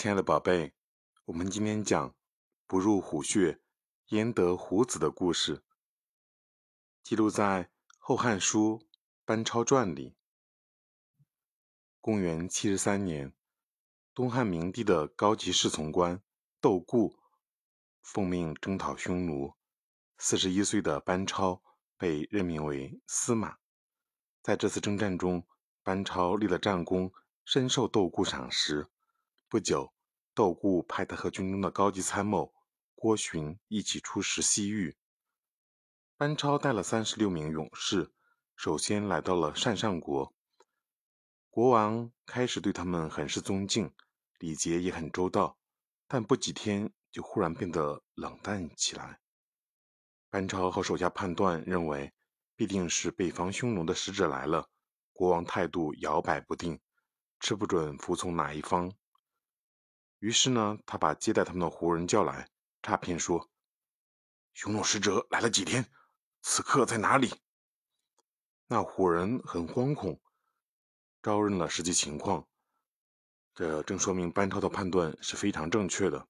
亲爱的宝贝，我们今天讲“不入虎穴，焉得虎子”的故事，记录在《后汉书·班超传》里。公元七十三年，东汉明帝的高级侍从官窦固奉命征讨匈奴，四十一岁的班超被任命为司马。在这次征战中，班超立了战功，深受窦固赏识。不久，窦固派他和军中的高级参谋郭循一起出使西域。班超带了三十六名勇士，首先来到了鄯善国。国王开始对他们很是尊敬，礼节也很周到，但不几天就忽然变得冷淡起来。班超和手下判断认为，必定是北方匈奴的使者来了。国王态度摇摆不定，吃不准服从哪一方。于是呢，他把接待他们的胡人叫来，诈骗说：“匈奴使者来了几天，此刻在哪里？”那胡人很惶恐，招认了实际情况。这正说明班超的判断是非常正确的。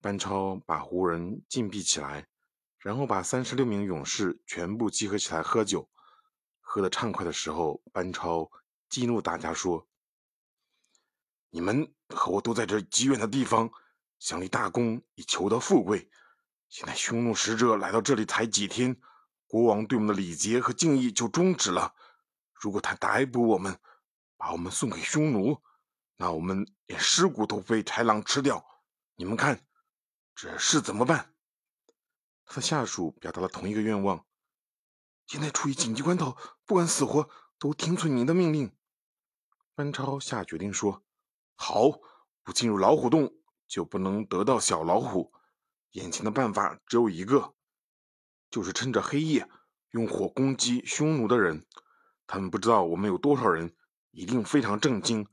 班超把胡人禁闭起来，然后把三十六名勇士全部集合起来喝酒。喝得畅快的时候，班超激怒大家说。你们和我都在这极远的地方，想立大功以求得富贵。现在匈奴使者来到这里才几天，国王对我们的礼节和敬意就终止了。如果他逮捕我们，把我们送给匈奴，那我们连尸骨都被豺狼吃掉。你们看，这事怎么办？他的下属表达了同一个愿望。现在处于紧急关头，不管死活，都听从您的命令。班超下决定说。好，不进入老虎洞，就不能得到小老虎。眼前的办法只有一个，就是趁着黑夜用火攻击匈奴的人。他们不知道我们有多少人，一定非常震惊。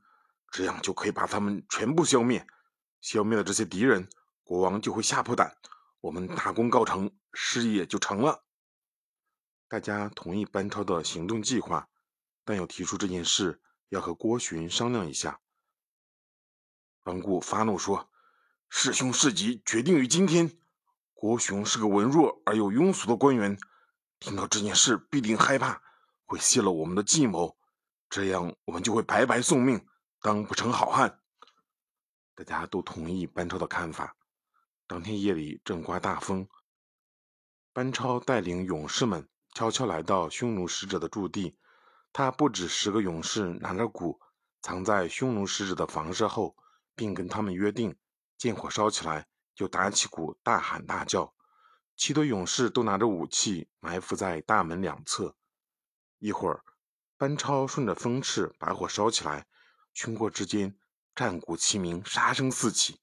这样就可以把他们全部消灭。消灭了这些敌人，国王就会吓破胆，我们大功告成，事业就成了。大家同意班超的行动计划，但又提出这件事要和郭循商量一下。班固发怒说：“弑兄弑己，决定于今天。郭雄是个文弱而又庸俗的官员，听到这件事必定害怕，会泄露我们的计谋，这样我们就会白白送命，当不成好汉。”大家都同意班超的看法。当天夜里正刮大风，班超带领勇士们悄悄来到匈奴使者的驻地。他不止十个勇士拿着鼓，藏在匈奴使者的房舍后。并跟他们约定，见火烧起来就打起鼓，大喊大叫。七队勇士都拿着武器，埋伏在大门两侧。一会儿，班超顺着风势把火烧起来，群国之间战鼓齐鸣，杀声四起，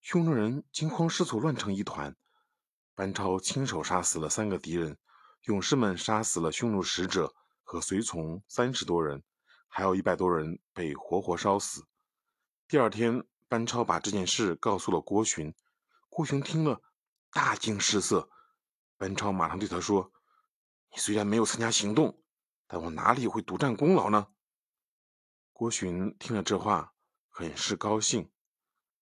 匈奴人惊慌失措，乱成一团。班超亲手杀死了三个敌人，勇士们杀死了匈奴使者和随从三十多人，还有一百多人被活活烧死。第二天，班超把这件事告诉了郭循。郭循听了，大惊失色。班超马上对他说：“你虽然没有参加行动，但我哪里会独占功劳呢？”郭循听了这话，很是高兴。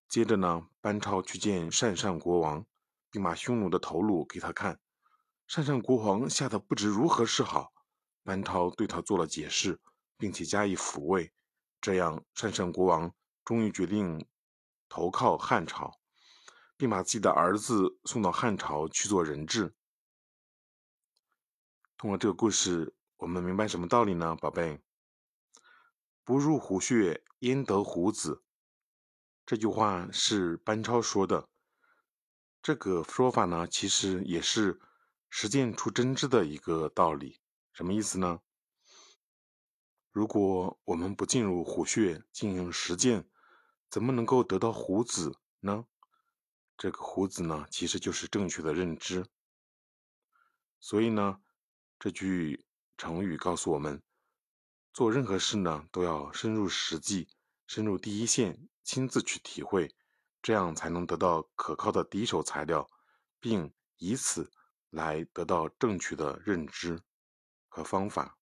接着呢，班超去见鄯善国王，并把匈奴的头颅给他看。鄯善国王吓得不知如何是好。班超对他做了解释，并且加以抚慰。这样，鄯善国王。终于决定投靠汉朝，并把自己的儿子送到汉朝去做人质。通过这个故事，我们明白什么道理呢，宝贝？不入虎穴，焉得虎子？这句话是班超说的。这个说法呢，其实也是实践出真知的一个道理。什么意思呢？如果我们不进入虎穴进行实践，怎么能够得到胡子呢？这个胡子呢，其实就是正确的认知。所以呢，这句成语告诉我们，做任何事呢，都要深入实际，深入第一线，亲自去体会，这样才能得到可靠的第一手材料，并以此来得到正确的认知和方法。